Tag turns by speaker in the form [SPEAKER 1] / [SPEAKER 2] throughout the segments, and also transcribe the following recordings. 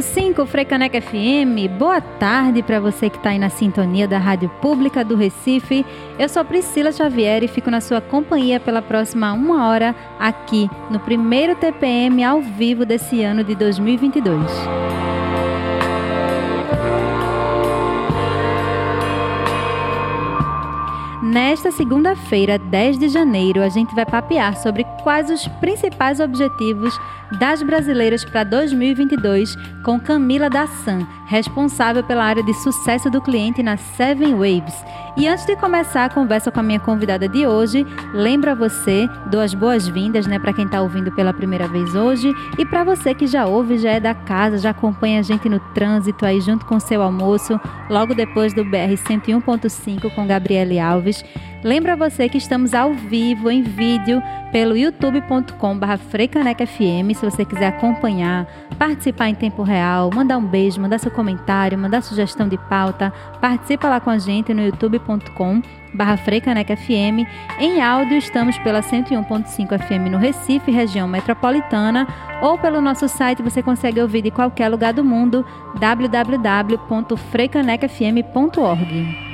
[SPEAKER 1] 101.5 Freicaneca FM. Boa tarde para você que está aí na sintonia da Rádio Pública do Recife. Eu sou Priscila Xavier e fico na sua companhia pela próxima uma hora aqui no primeiro TPM ao vivo desse ano de 2022. Nesta segunda-feira, 10 de janeiro, a gente vai papear sobre quais os principais objetivos das brasileiras para 2022 com Camila Dassan, responsável pela área de sucesso do cliente na Seven Waves. E antes de começar a conversa com a minha convidada de hoje, lembra você, dou as boas-vindas, né, para quem está ouvindo pela primeira vez hoje e para você que já ouve, já é da casa, já acompanha a gente no trânsito aí junto com seu almoço, logo depois do BR 101.5 com Gabriele Alves. Lembra você que estamos ao vivo, em vídeo, pelo youtube.com.br freicanecafm, se você quiser acompanhar, participar em tempo real, mandar um beijo, mandar seu comentário, mandar sugestão de pauta, participa lá com a gente no youtube.com barra FM. Em áudio, estamos pela 101.5 FM no Recife, região metropolitana, ou pelo nosso site, você consegue ouvir de qualquer lugar do mundo, www.freicanecafm.org.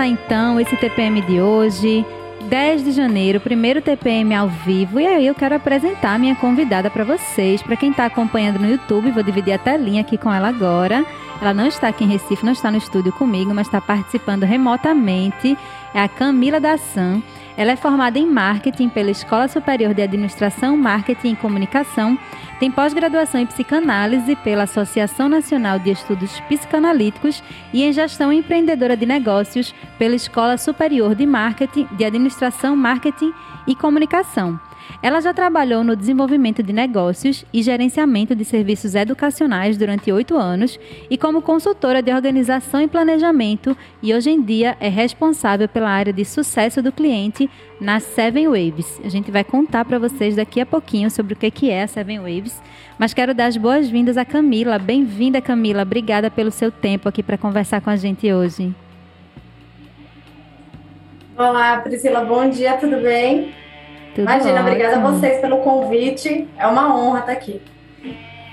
[SPEAKER 1] começar então esse TPM de hoje, 10 de janeiro, primeiro TPM ao vivo. E aí eu quero apresentar minha convidada para vocês. Para quem está acompanhando no YouTube, vou dividir a telinha aqui com ela agora. Ela não está aqui em Recife, não está no estúdio comigo, mas está participando remotamente. É a Camila Dassan. Ela é formada em marketing pela Escola Superior de Administração, Marketing e Comunicação. Tem pós-graduação em psicanálise pela Associação Nacional de Estudos Psicanalíticos e em gestão empreendedora de negócios pela Escola Superior de Marketing, de Administração, Marketing e Comunicação. Ela já trabalhou no desenvolvimento de negócios e gerenciamento de serviços educacionais durante oito anos e como consultora de organização e planejamento, e hoje em dia é responsável pela área de sucesso do cliente na Seven Waves. A gente vai contar para vocês daqui a pouquinho sobre o que é a Seven Waves, mas quero dar as boas-vindas a Camila. Bem-vinda, Camila. Obrigada pelo seu tempo aqui para conversar com a gente hoje.
[SPEAKER 2] Olá, Priscila. Bom dia, tudo bem? Tudo Imagina, ótimo. obrigada a vocês pelo convite. É uma honra estar aqui.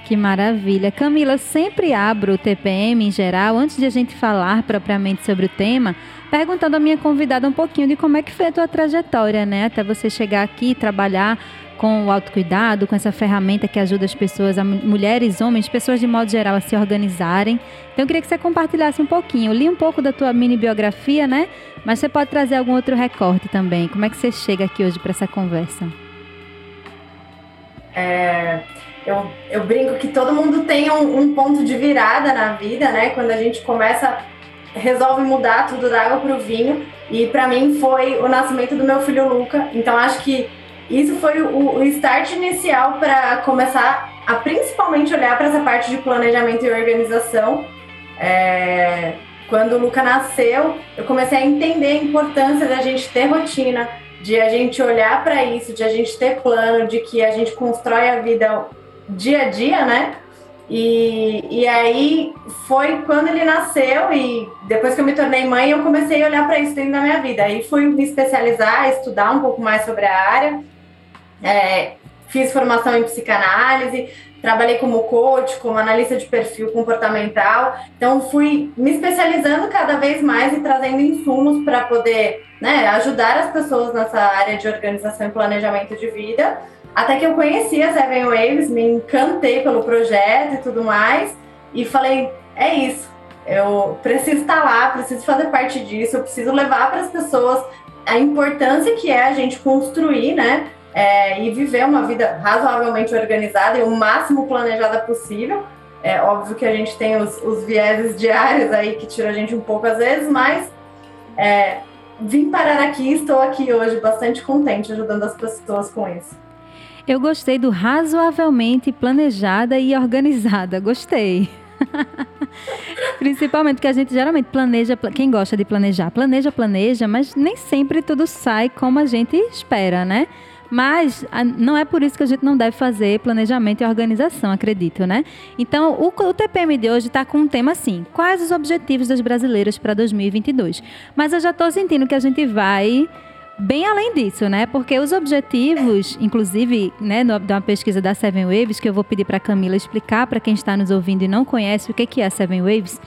[SPEAKER 1] Que maravilha. Camila, sempre abro o TPM em geral, antes de a gente falar propriamente sobre o tema, perguntando à minha convidada um pouquinho de como é que foi a tua trajetória, né? Até você chegar aqui e trabalhar com o autocuidado, com essa ferramenta que ajuda as pessoas, mulheres, homens, pessoas de modo geral, a se organizarem. Então eu queria que você compartilhasse um pouquinho. Eu li um pouco da tua mini biografia, né? Mas você pode trazer algum outro recorte também. Como é que você chega aqui hoje para essa conversa?
[SPEAKER 2] É, eu, eu brinco que todo mundo tem um, um ponto de virada na vida, né? Quando a gente começa resolve mudar tudo da água para o vinho. E para mim foi o nascimento do meu filho Luca. Então acho que isso foi o, o start inicial para começar a principalmente olhar para essa parte de planejamento e organização. É, quando o Luca nasceu, eu comecei a entender a importância da gente ter rotina, de a gente olhar para isso, de a gente ter plano, de que a gente constrói a vida dia a dia, né? E, e aí foi quando ele nasceu e depois que eu me tornei mãe, eu comecei a olhar para isso dentro da minha vida. Aí fui me especializar, estudar um pouco mais sobre a área. É, fiz formação em psicanálise, trabalhei como coach, como analista de perfil comportamental. Então fui me especializando cada vez mais e trazendo insumos para poder né, ajudar as pessoas nessa área de organização e planejamento de vida. Até que eu conheci a Seven Waves, me encantei pelo projeto e tudo mais, e falei: é isso, eu preciso estar lá, preciso fazer parte disso, eu preciso levar para as pessoas a importância que é a gente construir, né? É, e viver uma vida razoavelmente organizada e o máximo planejada possível. É óbvio que a gente tem os, os vieses diários aí que tira a gente um pouco às vezes, mas é, vim parar aqui, estou aqui hoje bastante contente ajudando as pessoas com isso.
[SPEAKER 1] Eu gostei do razoavelmente planejada e organizada. Gostei. Principalmente porque a gente geralmente planeja, quem gosta de planejar, planeja, planeja, mas nem sempre tudo sai como a gente espera, né? Mas não é por isso que a gente não deve fazer planejamento e organização, acredito, né? Então, o, o TPM de hoje está com um tema assim: quais os objetivos das brasileiras para 2022? Mas eu já estou sentindo que a gente vai bem além disso, né? Porque os objetivos, inclusive, né, de uma pesquisa da Seven Waves, que eu vou pedir para Camila explicar para quem está nos ouvindo e não conhece o que é a Seven Waves,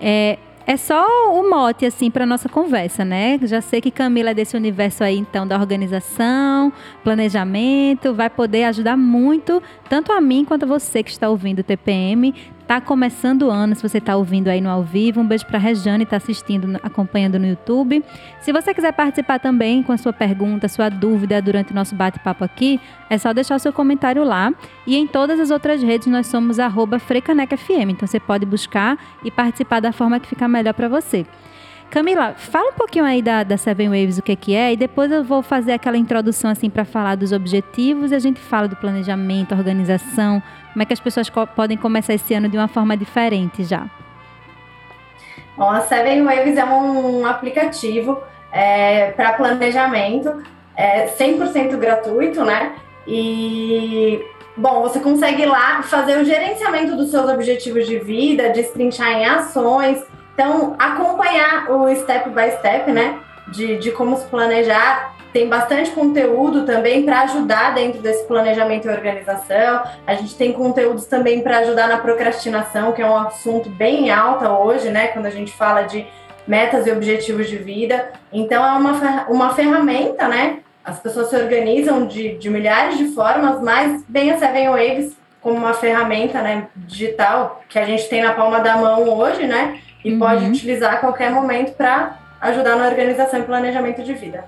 [SPEAKER 1] é, é só o mote, assim, para nossa conversa, né? Já sei que Camila é desse universo aí, então, da organização, planejamento, vai poder ajudar muito, tanto a mim quanto a você que está ouvindo o TPM, Tá começando o ano, se você está ouvindo aí no ao vivo. Um beijo para a Rejane, está assistindo, acompanhando no YouTube. Se você quiser participar também com a sua pergunta, sua dúvida durante o nosso bate-papo aqui, é só deixar o seu comentário lá. E em todas as outras redes nós somos arroba FrecanecFM. Então você pode buscar e participar da forma que ficar melhor para você. Camila, fala um pouquinho aí da, da Seven Waves, o que, que é, e depois eu vou fazer aquela introdução assim para falar dos objetivos e a gente fala do planejamento, organização, como é que as pessoas co podem começar esse ano de uma forma diferente já.
[SPEAKER 2] Bom, a Seven Waves é um, um aplicativo é, para planejamento, é 100% gratuito, né? E Bom, você consegue lá fazer o gerenciamento dos seus objetivos de vida, destrinchar em ações, então, acompanhar o step by step, né? De, de como se planejar. Tem bastante conteúdo também para ajudar dentro desse planejamento e organização. A gente tem conteúdos também para ajudar na procrastinação, que é um assunto bem alta hoje, né? Quando a gente fala de metas e objetivos de vida. Então, é uma, uma ferramenta, né? As pessoas se organizam de, de milhares de formas, mas bem a Seven Waves como uma ferramenta né, digital que a gente tem na palma da mão hoje, né? e uhum. pode utilizar a qualquer momento para ajudar na organização e planejamento de vida.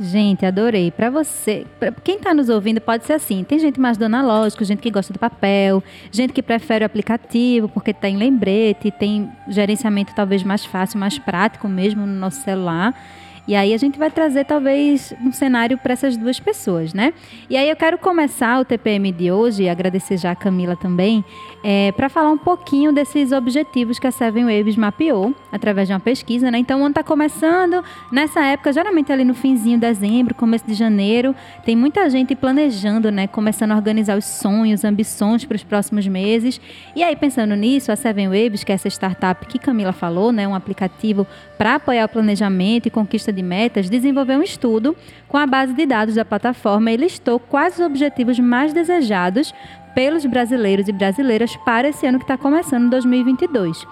[SPEAKER 1] Gente, adorei. Para você, pra quem está nos ouvindo, pode ser assim. Tem gente mais do analógico, gente que gosta do papel, gente que prefere o aplicativo porque tem lembrete, tem gerenciamento talvez mais fácil, mais prático mesmo no nosso celular. E aí a gente vai trazer talvez um cenário para essas duas pessoas, né? E aí eu quero começar o TPM de hoje, e agradecer já a Camila também, é, para falar um pouquinho desses objetivos que a Seven Waves mapeou através de uma pesquisa, né? Então o ano está começando, nessa época, geralmente ali no finzinho de dezembro, começo de janeiro, tem muita gente planejando, né? Começando a organizar os sonhos, ambições para os próximos meses. E aí, pensando nisso, a Seven Waves, que é essa startup que Camila falou, né? Um aplicativo para apoiar o planejamento e conquista de metas, desenvolveu um estudo com a base de dados da plataforma e listou quais os objetivos mais desejados pelos brasileiros e brasileiras para esse ano que está começando, 2022.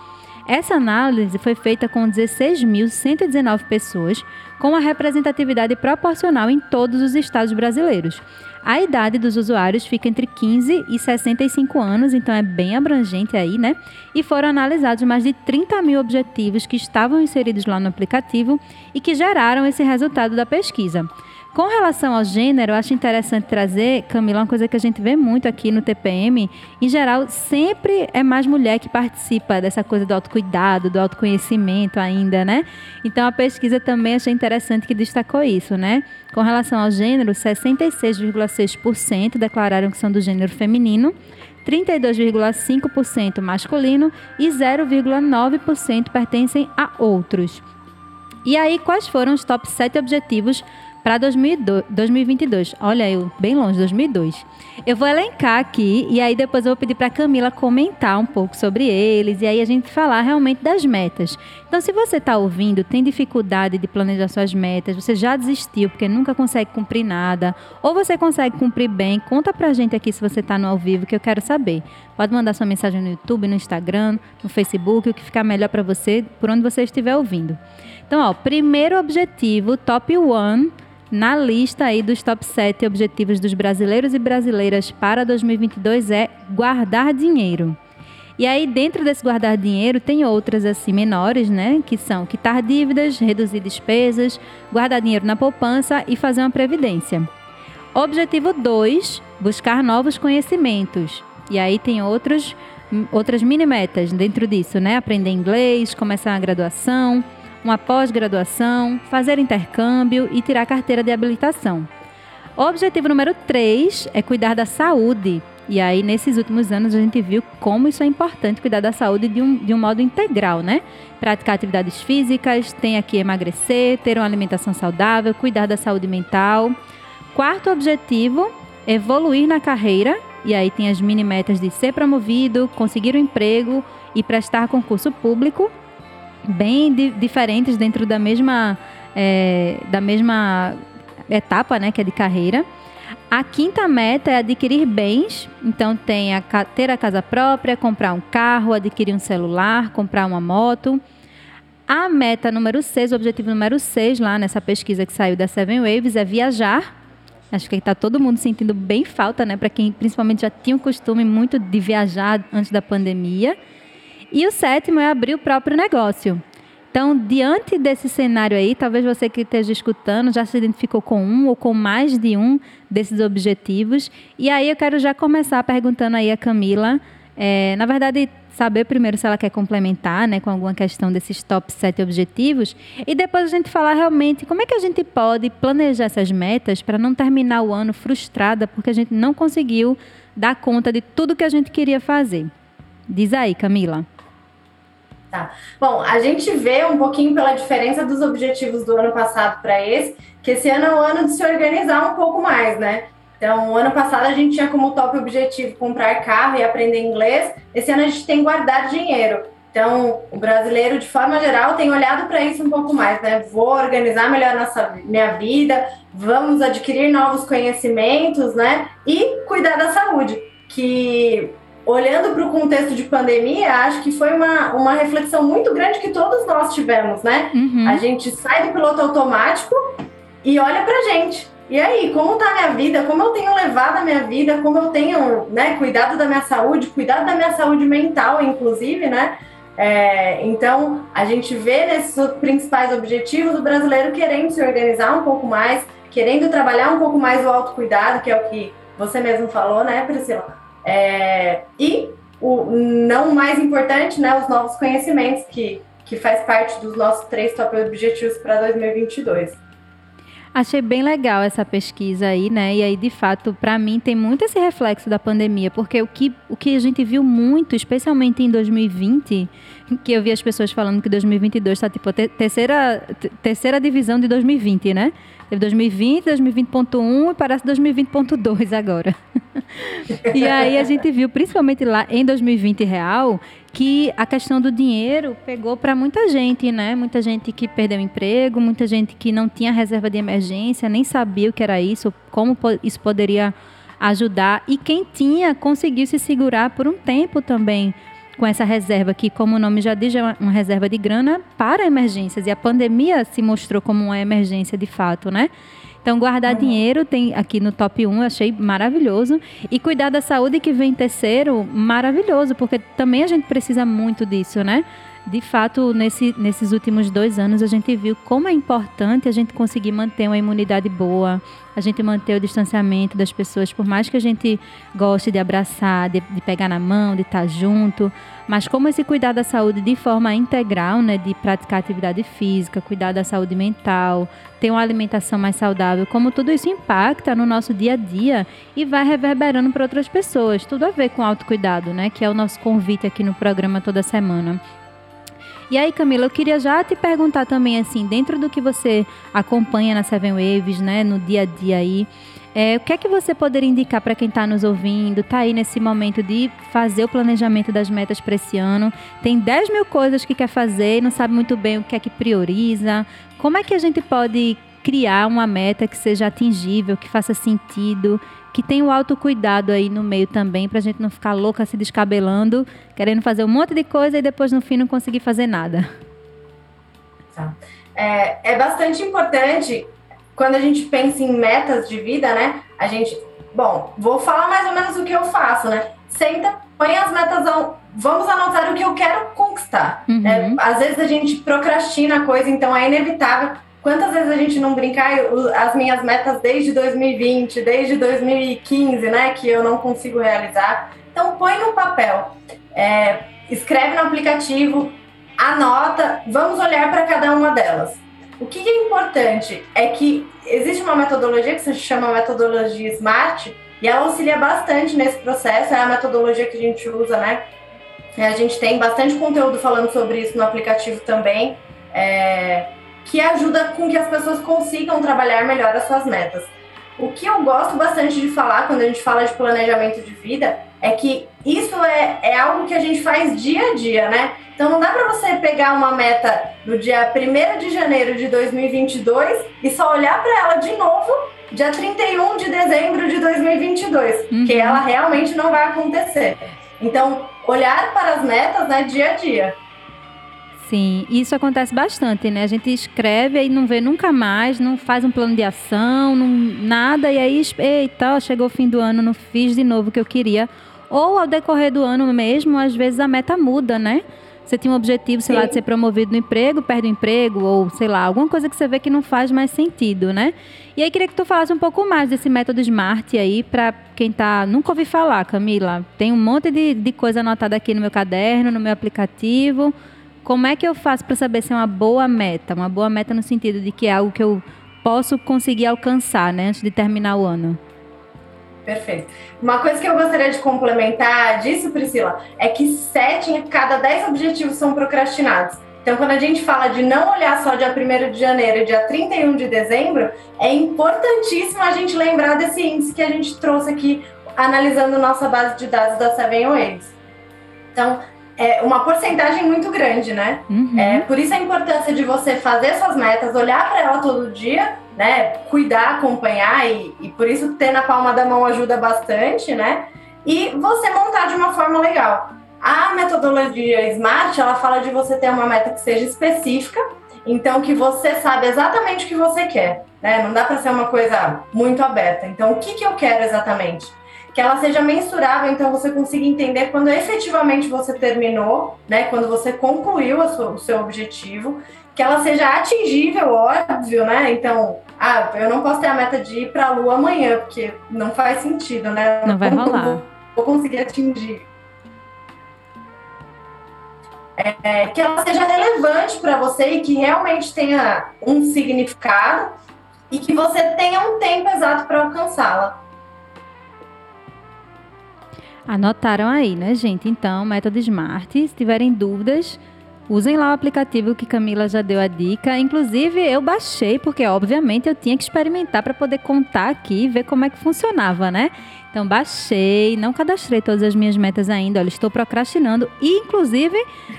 [SPEAKER 1] Essa análise foi feita com 16.119 pessoas, com uma representatividade proporcional em todos os estados brasileiros. A idade dos usuários fica entre 15 e 65 anos, então é bem abrangente aí, né? E foram analisados mais de 30 mil objetivos que estavam inseridos lá no aplicativo e que geraram esse resultado da pesquisa. Com relação ao gênero, eu acho interessante trazer, Camila, uma coisa que a gente vê muito aqui no TPM. Em geral, sempre é mais mulher que participa dessa coisa do autocuidado, do autoconhecimento ainda, né? Então a pesquisa também achei interessante que destacou isso, né? Com relação ao gênero, 66,6% declararam que são do gênero feminino. 32,5% masculino e 0,9% pertencem a outros. E aí, quais foram os top 7 objetivos para 2022. Olha, eu bem longe, 2002. Eu vou elencar aqui e aí depois eu vou pedir para Camila comentar um pouco sobre eles e aí a gente falar realmente das metas. Então, se você está ouvindo, tem dificuldade de planejar suas metas, você já desistiu porque nunca consegue cumprir nada, ou você consegue cumprir bem, conta pra gente aqui se você está no ao vivo que eu quero saber. Pode mandar sua mensagem no YouTube, no Instagram, no Facebook, o que ficar melhor para você, por onde você estiver ouvindo. Então, ó, primeiro objetivo, top one na lista aí dos top 7 objetivos dos brasileiros e brasileiras para 2022 é guardar dinheiro. E aí, dentro desse guardar dinheiro, tem outras assim menores, né? Que são quitar dívidas, reduzir despesas, guardar dinheiro na poupança e fazer uma previdência. Objetivo 2, buscar novos conhecimentos. E aí tem outros, outras mini metas dentro disso, né? Aprender inglês, começar uma graduação, uma pós-graduação, fazer intercâmbio e tirar carteira de habilitação. O objetivo número 3 é cuidar da saúde. E aí, nesses últimos anos, a gente viu como isso é importante, cuidar da saúde de um, de um modo integral, né? Praticar atividades físicas, tem aqui emagrecer, ter uma alimentação saudável, cuidar da saúde mental. Quarto objetivo, evoluir na carreira. E aí tem as mini metas de ser promovido, conseguir um emprego e prestar concurso público bem di diferentes dentro da mesma, é, da mesma etapa, né, que é de carreira. A quinta meta é adquirir bens, então tem a ter a casa própria, comprar um carro, adquirir um celular, comprar uma moto. A meta número 6, o objetivo número 6 lá nessa pesquisa que saiu da Seven Waves é viajar. Acho que está todo mundo sentindo bem falta, né? Para quem principalmente já tinha o costume muito de viajar antes da pandemia. E o sétimo é abrir o próprio negócio. Então, diante desse cenário aí, talvez você que esteja escutando já se identificou com um ou com mais de um desses objetivos. E aí eu quero já começar perguntando aí a Camila, é, na verdade, saber primeiro se ela quer complementar né, com alguma questão desses top 7 objetivos e depois a gente falar realmente como é que a gente pode planejar essas metas para não terminar o ano frustrada porque a gente não conseguiu dar conta de tudo que a gente queria fazer. Diz aí, Camila.
[SPEAKER 2] Tá. Bom, a gente vê um pouquinho pela diferença dos objetivos do ano passado para esse, que esse ano é o ano de se organizar um pouco mais, né? Então, ano passado a gente tinha como top objetivo comprar carro e aprender inglês. Esse ano a gente tem guardar dinheiro. Então, o brasileiro, de forma geral, tem olhado para isso um pouco mais, né? Vou organizar melhor nossa minha vida, vamos adquirir novos conhecimentos, né? E cuidar da saúde, que olhando para o contexto de pandemia, acho que foi uma, uma reflexão muito grande que todos nós tivemos, né? Uhum. A gente sai do piloto automático e olha para gente. E aí, como tá a minha vida? Como eu tenho levado a minha vida? Como eu tenho, né, cuidado da minha saúde, cuidado da minha saúde mental, inclusive, né? É, então, a gente vê nesses principais objetivos o brasileiro querendo se organizar um pouco mais, querendo trabalhar um pouco mais o autocuidado, que é o que você mesmo falou, né, Priscila? É, e o não mais importante, né, os novos conhecimentos, que, que faz parte dos nossos três top objetivos para 2022.
[SPEAKER 1] Achei bem legal essa pesquisa aí, né? E aí, de fato, para mim tem muito esse reflexo da pandemia, porque o que, o que a gente viu muito, especialmente em 2020, que eu vi as pessoas falando que 2022 está tipo terceira, terceira divisão de 2020, né? Teve 2020, 2020.1 e parece 2020.2 agora. e aí a gente viu, principalmente lá em 2020 real, que a questão do dinheiro pegou para muita gente, né? Muita gente que perdeu emprego, muita gente que não tinha reserva de emergência, nem sabia o que era isso, como isso poderia ajudar. E quem tinha conseguiu se segurar por um tempo também com essa reserva que, como o nome já diz, é uma reserva de grana para emergências. E a pandemia se mostrou como uma emergência de fato, né? Então, guardar uhum. dinheiro tem aqui no top 1, eu achei maravilhoso. E cuidar da saúde, que vem terceiro, maravilhoso, porque também a gente precisa muito disso, né? De fato, nesse, nesses últimos dois anos, a gente viu como é importante a gente conseguir manter uma imunidade boa, a gente manter o distanciamento das pessoas, por mais que a gente goste de abraçar, de, de pegar na mão, de estar junto, mas como esse cuidar da saúde de forma integral, né, de praticar atividade física, cuidar da saúde mental, ter uma alimentação mais saudável, como tudo isso impacta no nosso dia a dia e vai reverberando para outras pessoas. Tudo a ver com autocuidado, né, que é o nosso convite aqui no programa toda semana. E aí, Camila, eu queria já te perguntar também, assim, dentro do que você acompanha na Seven Waves, né, no dia a dia aí, é, o que é que você poderia indicar para quem está nos ouvindo, está aí nesse momento de fazer o planejamento das metas para esse ano? Tem 10 mil coisas que quer fazer e não sabe muito bem o que é que prioriza. Como é que a gente pode criar uma meta que seja atingível, que faça sentido, que tenha o autocuidado aí no meio também, para a gente não ficar louca se descabelando, querendo fazer um monte de coisa e depois no fim não conseguir fazer nada?
[SPEAKER 2] Tá. É, é bastante importante quando a gente pensa em metas de vida, né? A gente, bom, vou falar mais ou menos o que eu faço, né? Senta, põe as metas, ao, vamos anotar o que eu quero conquistar. Uhum. É, às vezes a gente procrastina a coisa, então é inevitável. Quantas vezes a gente não brincar as minhas metas desde 2020, desde 2015, né? Que eu não consigo realizar. Então põe no papel, é, escreve no aplicativo, anota, vamos olhar para cada uma delas. O que é importante é que existe uma metodologia que se chama metodologia SMART e ela auxilia bastante nesse processo, é a metodologia que a gente usa, né? A gente tem bastante conteúdo falando sobre isso no aplicativo também, é, que ajuda com que as pessoas consigam trabalhar melhor as suas metas. O que eu gosto bastante de falar quando a gente fala de planejamento de vida é que isso é, é algo que a gente faz dia a dia, né? Então não dá para você pegar uma meta no dia 1 de janeiro de 2022 e só olhar para ela de novo dia 31 de dezembro de 2022, uhum. que ela realmente não vai acontecer. Então, olhar para as metas, né, dia a dia.
[SPEAKER 1] Sim, isso acontece bastante, né? A gente escreve e não vê nunca mais, não faz um plano de ação, não, nada, e aí, eita, chegou o fim do ano, não fiz de novo o que eu queria. Ou ao decorrer do ano mesmo, às vezes a meta muda, né? Você tinha um objetivo, sei Sim. lá, de ser promovido no emprego, perde o emprego, ou sei lá, alguma coisa que você vê que não faz mais sentido, né? E aí queria que tu falasse um pouco mais desse método SMART aí, para quem tá. Nunca ouvi falar, Camila. Tem um monte de, de coisa anotada aqui no meu caderno, no meu aplicativo. Como é que eu faço para saber se é uma boa meta? Uma boa meta no sentido de que é algo que eu posso conseguir alcançar, né, antes de terminar o ano.
[SPEAKER 2] Perfeito. Uma coisa que eu gostaria de complementar disso, Priscila, é que sete em cada dez objetivos são procrastinados. Então, quando a gente fala de não olhar só dia 1 de janeiro e dia 31 de dezembro, é importantíssimo a gente lembrar desse índice que a gente trouxe aqui, analisando nossa base de dados da Seven Waves. Então, é uma porcentagem muito grande, né? Uhum. É, por isso a importância de você fazer suas metas, olhar para ela todo dia né, cuidar, acompanhar e, e por isso ter na palma da mão ajuda bastante, né? E você montar de uma forma legal. A metodologia SMART, ela fala de você ter uma meta que seja específica, então que você sabe exatamente o que você quer, né? Não dá para ser uma coisa muito aberta. Então, o que, que eu quero exatamente? Que ela seja mensurável, então você consiga entender quando efetivamente você terminou, né? Quando você concluiu sua, o seu objetivo, que ela seja atingível, óbvio, né? Então, ah, eu não posso ter a meta de ir para a Lua amanhã, porque não faz sentido, né?
[SPEAKER 1] Não vai rolar. Vou,
[SPEAKER 2] vou conseguir atingir. É, que ela seja relevante para você e que realmente tenha um significado e que você tenha um tempo exato para alcançá-la.
[SPEAKER 1] Anotaram aí, né, gente? Então, método SMART. Se tiverem dúvidas, Usem lá o aplicativo que Camila já deu a dica. Inclusive, eu baixei, porque obviamente eu tinha que experimentar para poder contar aqui e ver como é que funcionava, né? Então, baixei, não cadastrei todas as minhas metas ainda. Olha, estou procrastinando. E, inclusive,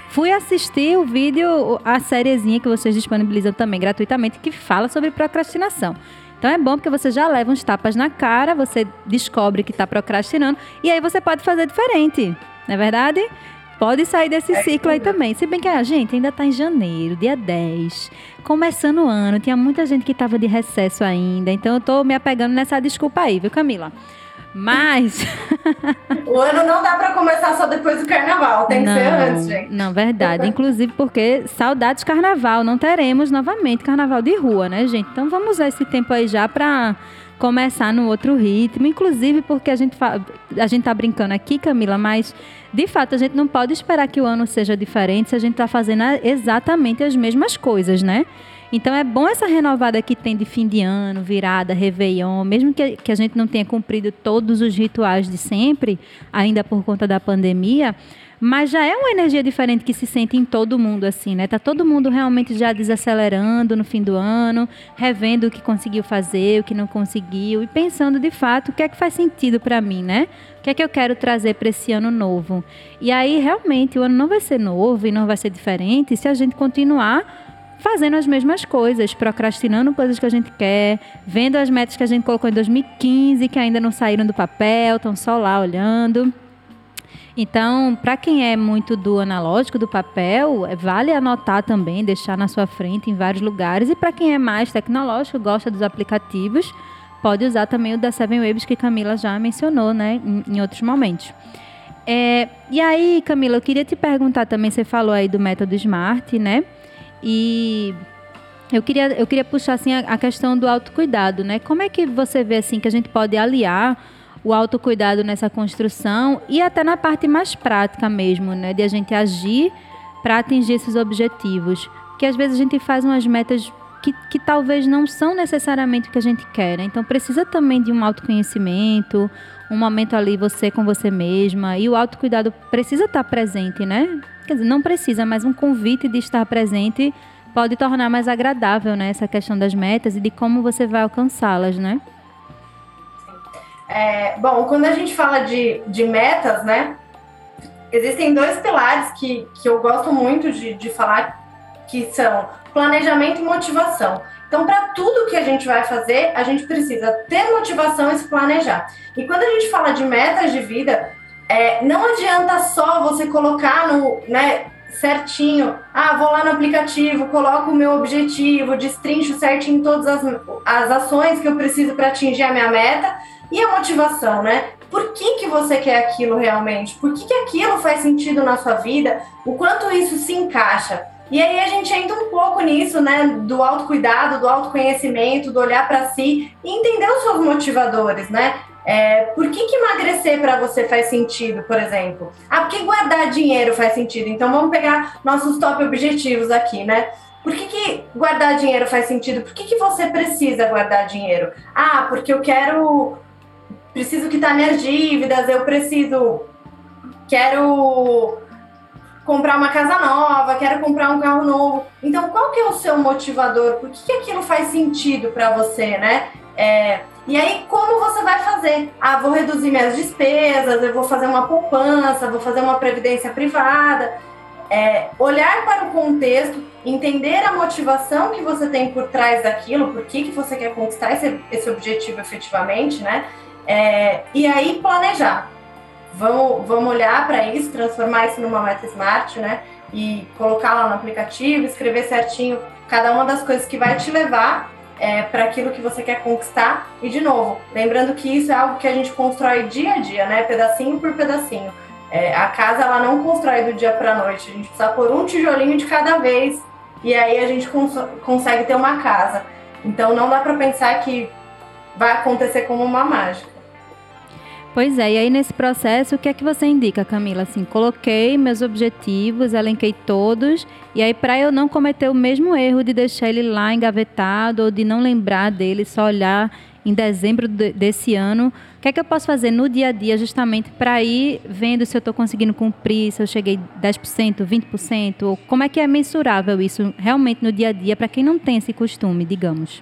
[SPEAKER 1] fui assistir o vídeo, a sériezinha que vocês disponibilizam também gratuitamente, que fala sobre procrastinação. Então é bom porque você já leva uns tapas na cara, você descobre que está procrastinando e aí você pode fazer diferente, não é verdade? Pode sair desse é ciclo aí também. Se bem que a gente ainda está em janeiro, dia 10. Começando o ano, tinha muita gente que estava de recesso ainda. Então eu estou me apegando nessa desculpa aí, viu, Camila? Mas.
[SPEAKER 2] o ano não dá para começar só depois do carnaval, tem não, que ser antes, gente.
[SPEAKER 1] Não, verdade. Inclusive porque saudades carnaval, não teremos novamente carnaval de rua, né, gente? Então vamos usar esse tempo aí já para começar no outro ritmo, inclusive porque a gente a gente tá brincando aqui, Camila, mas de fato, a gente não pode esperar que o ano seja diferente se a gente está fazendo exatamente as mesmas coisas, né? Então é bom essa renovada que tem de fim de ano, virada, réveillon, mesmo que, que a gente não tenha cumprido todos os rituais de sempre, ainda por conta da pandemia, mas já é uma energia diferente que se sente em todo mundo, assim, né? Tá todo mundo realmente já desacelerando no fim do ano, revendo o que conseguiu fazer, o que não conseguiu e pensando de fato o que é que faz sentido para mim, né? O que é que eu quero trazer para esse ano novo. E aí, realmente, o ano não vai ser novo e não vai ser diferente se a gente continuar fazendo as mesmas coisas, procrastinando coisas que a gente quer, vendo as metas que a gente colocou em 2015 que ainda não saíram do papel, estão só lá olhando. Então, para quem é muito do analógico, do papel, é, vale anotar também, deixar na sua frente em vários lugares. E para quem é mais tecnológico, gosta dos aplicativos, pode usar também o da Seven Waves que Camila já mencionou, né, em, outros momentos. É, e aí, Camila, eu queria te perguntar também, você falou aí do método SMART, né? E eu queria, eu queria puxar assim a, a questão do autocuidado, né? Como é que você vê assim que a gente pode aliar o autocuidado nessa construção e até na parte mais prática mesmo, né? De a gente agir para atingir esses objetivos. Porque às vezes a gente faz umas metas que, que talvez não são necessariamente o que a gente quer. Né? Então precisa também de um autoconhecimento, um momento ali você com você mesma. E o autocuidado precisa estar presente, né? Quer dizer, não precisa, mas um convite de estar presente pode tornar mais agradável, né? Essa questão das metas e de como você vai alcançá-las, né?
[SPEAKER 2] É, bom, quando a gente fala de, de metas, né? Existem dois pilares que, que eu gosto muito de, de falar, que são planejamento e motivação. Então, para tudo que a gente vai fazer, a gente precisa ter motivação e se planejar. E quando a gente fala de metas de vida, é, não adianta só você colocar no, né, certinho, ah, vou lá no aplicativo, coloco o meu objetivo, destrincho certinho todas as, as ações que eu preciso para atingir a minha meta e a motivação, né? Por que, que você quer aquilo realmente? Por que, que aquilo faz sentido na sua vida? O quanto isso se encaixa? E aí a gente entra um pouco nisso, né? Do autocuidado, do autoconhecimento, do olhar para si e entender os seus motivadores, né? É, por que, que emagrecer para você faz sentido, por exemplo? Ah, porque guardar dinheiro faz sentido. Então vamos pegar nossos top objetivos aqui, né? Por que, que guardar dinheiro faz sentido? Por que, que você precisa guardar dinheiro? Ah, porque eu quero preciso quitar minhas dívidas, eu preciso, quero comprar uma casa nova, quero comprar um carro novo. Então, qual que é o seu motivador? Por que, que aquilo faz sentido para você, né? É, e aí, como você vai fazer? Ah, vou reduzir minhas despesas, eu vou fazer uma poupança, vou fazer uma previdência privada. É, olhar para o contexto, entender a motivação que você tem por trás daquilo, por que, que você quer conquistar esse, esse objetivo efetivamente, né? É, e aí planejar. Vamos, vamos olhar para isso, transformar isso numa meta smart, né? E colocar lá no aplicativo, escrever certinho cada uma das coisas que vai te levar é, para aquilo que você quer conquistar. E de novo, lembrando que isso é algo que a gente constrói dia a dia, né? Pedacinho por pedacinho. É, a casa ela não constrói do dia para noite. A gente precisa pôr um tijolinho de cada vez e aí a gente cons consegue ter uma casa. Então não dá para pensar que vai acontecer como uma mágica.
[SPEAKER 1] Pois é, e aí nesse processo, o que é que você indica, Camila? Assim, coloquei meus objetivos, elenquei todos, e aí para eu não cometer o mesmo erro de deixar ele lá engavetado ou de não lembrar dele, só olhar em dezembro desse ano, o que é que eu posso fazer no dia a dia justamente para ir vendo se eu estou conseguindo cumprir, se eu cheguei 10%, 20%, ou como é que é mensurável isso realmente no dia a dia para quem não tem esse costume, digamos?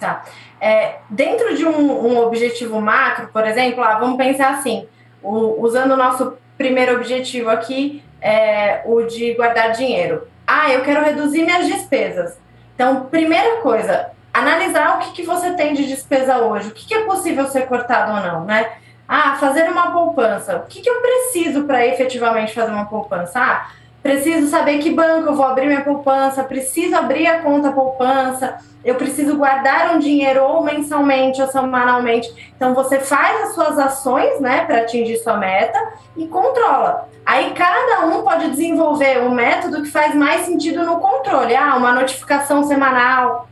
[SPEAKER 2] Tá. É, dentro de um, um, objetivo macro, por exemplo, ah, vamos pensar assim, o, usando o nosso primeiro objetivo aqui, é, o de guardar dinheiro. Ah, eu quero reduzir minhas despesas. Então, primeira coisa, analisar o que, que você tem de despesa hoje, o que, que é possível ser cortado ou não, né? Ah, fazer uma poupança. O que, que eu preciso para efetivamente fazer uma poupança? Ah, preciso saber que banco eu vou abrir minha poupança, preciso abrir a conta poupança, eu preciso guardar um dinheiro ou mensalmente ou semanalmente. Então você faz as suas ações, né, para atingir sua meta e controla. Aí cada um pode desenvolver um método que faz mais sentido no controle. Ah, uma notificação semanal,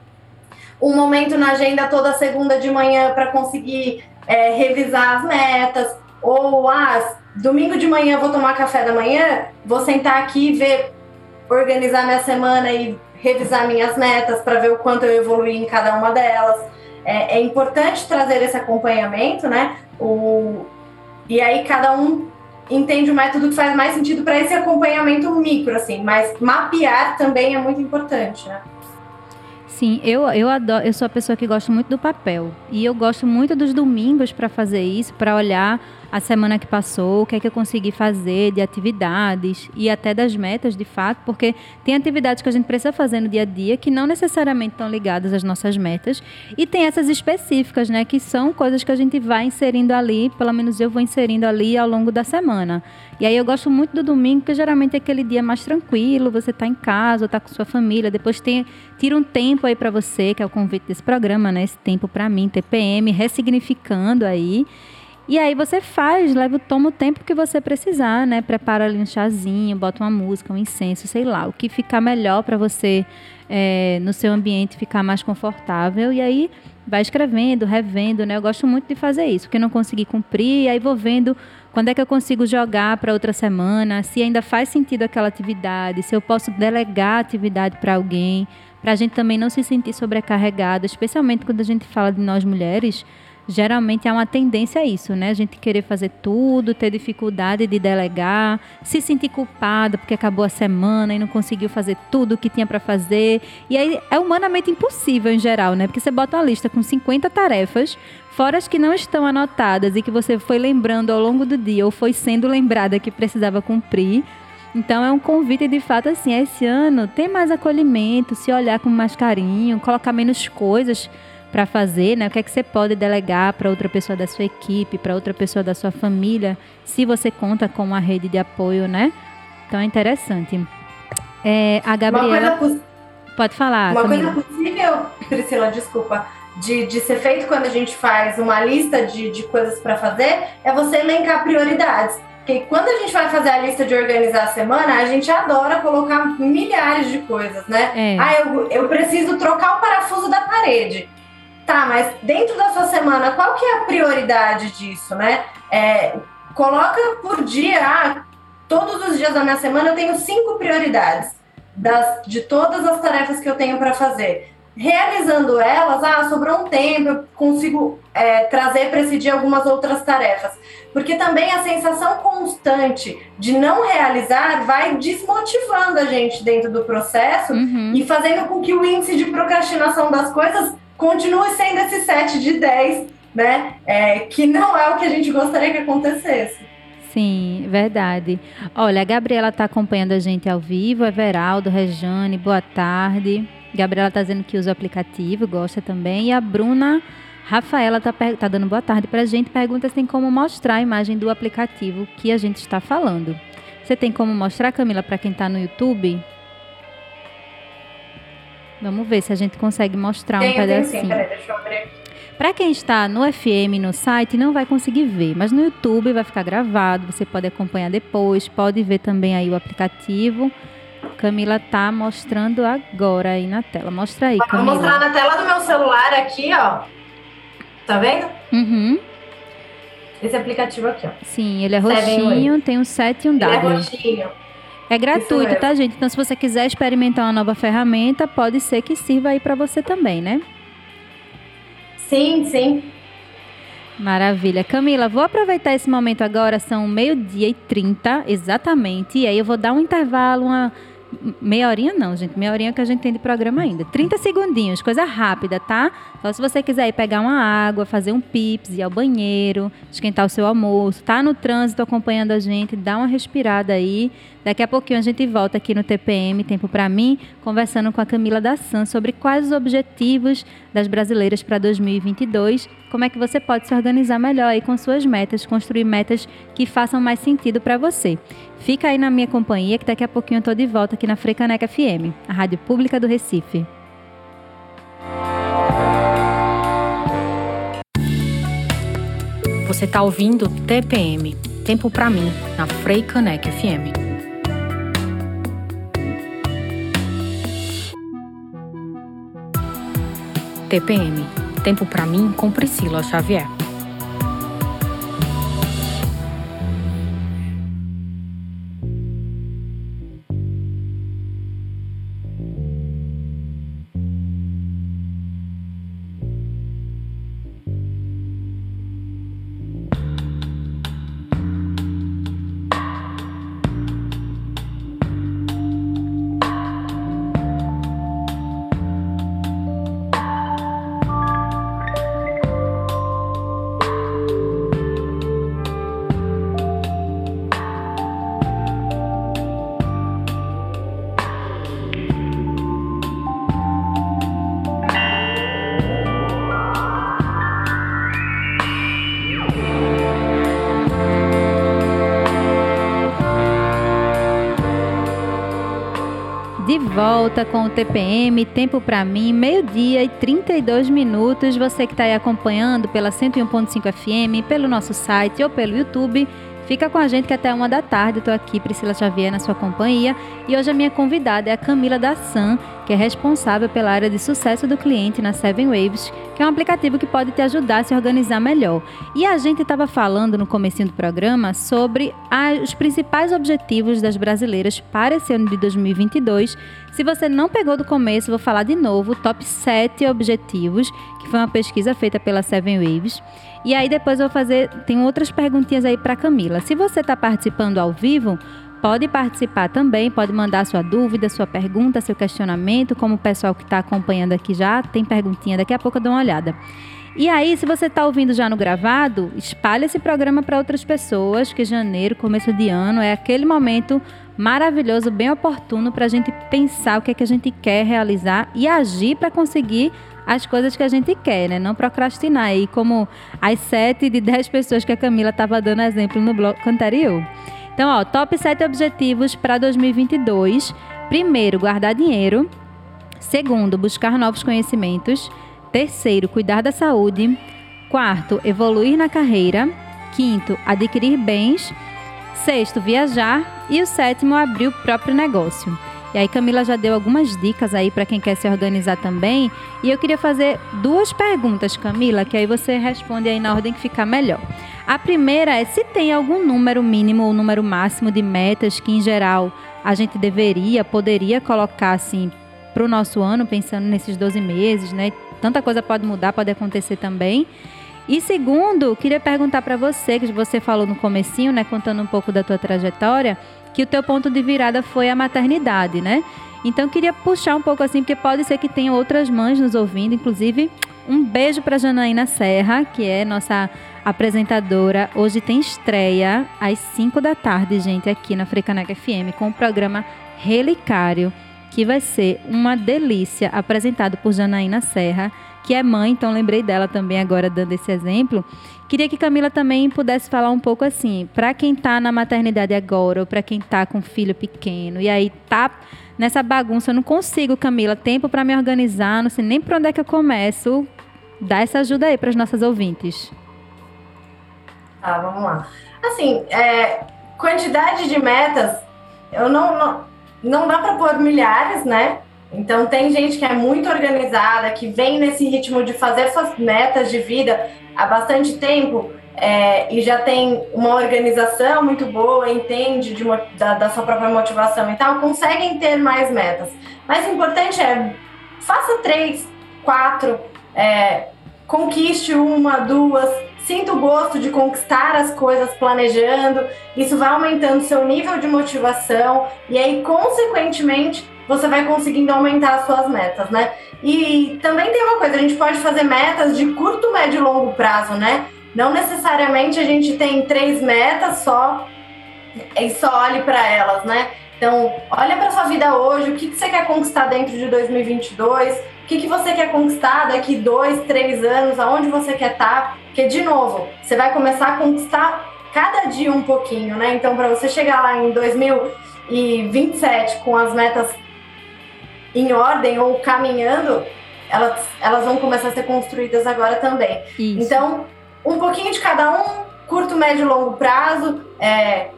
[SPEAKER 2] um momento na agenda toda segunda de manhã para conseguir é, revisar as metas, ou ah, domingo de manhã vou tomar café da manhã, vou sentar aqui e ver, organizar minha semana e revisar minhas metas para ver o quanto eu evolui em cada uma delas. É, é importante trazer esse acompanhamento, né? O, e aí cada um entende o método que faz mais sentido para esse acompanhamento micro, assim, mas mapear também é muito importante, né?
[SPEAKER 1] Sim, eu, eu adoro, eu sou a pessoa que gosta muito do papel. E eu gosto muito dos domingos para fazer isso, para olhar a semana que passou, o que é que eu consegui fazer de atividades e até das metas, de fato, porque tem atividades que a gente precisa fazer no dia a dia que não necessariamente estão ligadas às nossas metas e tem essas específicas, né, que são coisas que a gente vai inserindo ali, pelo menos eu vou inserindo ali ao longo da semana. E aí eu gosto muito do domingo, porque geralmente é aquele dia mais tranquilo, você está em casa, está com sua família, depois tem, tira um tempo aí para você, que é o convite desse programa, né, esse tempo para mim, TPM, ressignificando aí. E aí você faz, leva, toma o tempo que você precisar, né? Prepara ali um chazinho, bota uma música, um incenso, sei lá, o que ficar melhor para você é, no seu ambiente ficar mais confortável. E aí vai escrevendo, revendo, né? Eu gosto muito de fazer isso, porque não consegui cumprir, aí vou vendo quando é que eu consigo jogar para outra semana, se ainda faz sentido aquela atividade, se eu posso delegar a atividade para alguém, para a gente também não se sentir sobrecarregada, especialmente quando a gente fala de nós mulheres geralmente há uma tendência a isso, né? A gente querer fazer tudo, ter dificuldade de delegar, se sentir culpada porque acabou a semana e não conseguiu fazer tudo o que tinha para fazer. E aí é humanamente impossível em geral, né? Porque você bota uma lista com 50 tarefas, fora as que não estão anotadas e que você foi lembrando ao longo do dia ou foi sendo lembrada que precisava cumprir. Então é um convite de fato assim, esse ano ter mais acolhimento, se olhar com mais carinho, colocar menos coisas para fazer, né? O que é que você pode delegar para outra pessoa da sua equipe, para outra pessoa da sua família, se você conta com uma rede de apoio, né? Então é interessante. É, a Gabriela. Pode falar.
[SPEAKER 2] Uma Camila. coisa possível, Priscila, desculpa, de, de ser feito quando a gente faz uma lista de, de coisas para fazer, é você elencar prioridades. Porque quando a gente vai fazer a lista de organizar a semana, a gente adora colocar milhares de coisas, né? É. Ah, eu, eu preciso trocar o parafuso da parede. Tá, mas dentro da sua semana, qual que é a prioridade disso, né? É, coloca por dia, ah, todos os dias da minha semana eu tenho cinco prioridades das, de todas as tarefas que eu tenho para fazer. Realizando elas, ah, sobrou um tempo, eu consigo é, trazer para esse dia algumas outras tarefas. Porque também a sensação constante de não realizar vai desmotivando a gente dentro do processo uhum. e fazendo com que o índice de procrastinação das coisas continue sendo esse 7 de 10, né? É, que não é o que a gente gostaria que acontecesse.
[SPEAKER 1] Sim, verdade. Olha, a Gabriela está acompanhando a gente ao vivo, Everaldo, Rejane, boa tarde. Gabriela está dizendo que usa o aplicativo, gosta também. E a Bruna Rafaela está tá dando boa tarde para a gente. Pergunta se tem como mostrar a imagem do aplicativo que a gente está falando. Você tem como mostrar, Camila, para quem está no YouTube? Vamos ver se a gente consegue mostrar tem, um pedacinho. Para quem está no FM, no site, não vai conseguir ver, mas no YouTube vai ficar gravado, você pode acompanhar depois, pode ver também aí o aplicativo. Camila tá mostrando agora aí na tela. Mostra aí, Camila.
[SPEAKER 2] Vou mostrar na tela do meu celular aqui, ó. Tá vendo?
[SPEAKER 1] Uhum.
[SPEAKER 2] Esse aplicativo aqui, ó.
[SPEAKER 1] Sim, ele é roxinho, tem um 7 e um W.
[SPEAKER 2] Ele é roxinho.
[SPEAKER 1] É gratuito, tá, gente? Então, se você quiser experimentar uma nova ferramenta, pode ser que sirva aí para você também, né?
[SPEAKER 2] Sim, sim.
[SPEAKER 1] Maravilha. Camila, vou aproveitar esse momento agora, são meio-dia e trinta, exatamente. E aí eu vou dar um intervalo, uma Meia horinha não, gente. Meia horinha que a gente tem de programa ainda. 30 segundinhos, coisa rápida, tá? Então, se você quiser ir pegar uma água, fazer um pips, ir ao banheiro, esquentar o seu almoço, tá no trânsito acompanhando a gente, dá uma respirada aí. Daqui a pouquinho a gente volta aqui no TPM, Tempo para mim, conversando com a Camila da San sobre quais os objetivos das brasileiras para 2022, como é que você pode se organizar melhor aí com suas metas, construir metas que façam mais sentido para você. Fica aí na minha companhia que daqui a pouquinho eu tô de volta aqui na Frecaneca FM, a rádio pública do Recife.
[SPEAKER 3] Você está ouvindo TPM, Tempo para mim, na Freicaneca FM. TPM, Tempo para mim com Priscila Xavier.
[SPEAKER 1] Volta com o TPM, Tempo para mim, meio-dia e 32 minutos. Você que está aí acompanhando pela 101.5 FM, pelo nosso site ou pelo YouTube, Fica com a gente que até uma da tarde eu tô aqui, Priscila Xavier, na sua companhia. E hoje a minha convidada é a Camila da Sam, que é responsável pela área de sucesso do cliente na Seven Waves, que é um aplicativo que pode te ajudar a se organizar melhor. E a gente estava falando no começo do programa sobre os principais objetivos das brasileiras para esse ano de 2022. Se você não pegou do começo, vou falar de novo, top 7 objetivos, que foi uma pesquisa feita pela Seven Waves. E aí depois vou fazer, tem outras perguntinhas aí para Camila. Se você está participando ao vivo, pode participar também, pode mandar sua dúvida, sua pergunta, seu questionamento, como o pessoal que está acompanhando aqui já tem perguntinha, daqui a pouco eu dou uma olhada. E aí, se você está ouvindo já no gravado, espalhe esse programa para outras pessoas, que janeiro, começo de ano, é aquele momento maravilhoso, bem oportuno para a gente pensar o que é que a gente quer realizar e agir para conseguir as coisas que a gente quer, né? Não procrastinar. E como as sete de dez pessoas que a Camila estava dando exemplo no bloco anterior. Então, ó, top 7 objetivos para 2022. Primeiro, guardar dinheiro. Segundo, buscar novos conhecimentos. Terceiro, cuidar da saúde. Quarto, evoluir na carreira. Quinto, adquirir bens. Sexto, viajar. E o sétimo, abrir o próprio negócio. E aí Camila já deu algumas dicas aí para quem quer se organizar também. E eu queria fazer duas perguntas, Camila, que aí você responde aí na ordem que ficar melhor. A primeira é se tem algum número mínimo ou número máximo de metas que em geral a gente deveria, poderia colocar assim para o nosso ano, pensando nesses 12 meses, né? Tanta coisa pode mudar, pode acontecer também. E segundo, queria perguntar para você, que você falou no comecinho, né, contando um pouco da tua trajetória, que o teu ponto de virada foi a maternidade, né? Então queria puxar um pouco assim, porque pode ser que tenha outras mães nos ouvindo, inclusive um beijo para Janaína Serra, que é nossa apresentadora. Hoje tem estreia às 5 da tarde, gente, aqui na Frecaneca FM com o programa Relicário, que vai ser uma delícia, apresentado por Janaína Serra que é mãe, então lembrei dela também agora dando esse exemplo. Queria que Camila também pudesse falar um pouco assim, para quem está na maternidade agora, ou para quem está com filho pequeno, e aí tá nessa bagunça, eu não consigo, Camila, tempo para me organizar, não sei nem por onde é que eu começo. Dá essa ajuda aí para as nossas ouvintes.
[SPEAKER 2] Tá, vamos lá. Assim, é, quantidade de metas, eu não, não, não dá para pôr milhares, né? Então, tem gente que é muito organizada, que vem nesse ritmo de fazer suas metas de vida há bastante tempo é, e já tem uma organização muito boa, entende de, da, da, sua própria motivação e tal, conseguem ter mais metas. Mas o importante é faça três, quatro, é, conquiste uma, duas, sinta o gosto de conquistar as coisas planejando. Isso vai aumentando seu nível de motivação e aí, consequentemente, você vai conseguindo aumentar as suas metas, né? E também tem uma coisa, a gente pode fazer metas de curto, médio e longo prazo, né? Não necessariamente a gente tem três metas só e só olhe para elas, né? Então, olha para sua vida hoje, o que, que você quer conquistar dentro de 2022, o que, que você quer conquistar daqui dois, três anos, aonde você quer estar, tá? porque, de novo, você vai começar a conquistar cada dia um pouquinho, né? Então, para você chegar lá em 2027 com as metas em ordem ou caminhando, elas, elas vão começar a ser construídas agora também. Isso. Então, um pouquinho de cada um, curto, médio e longo prazo, é,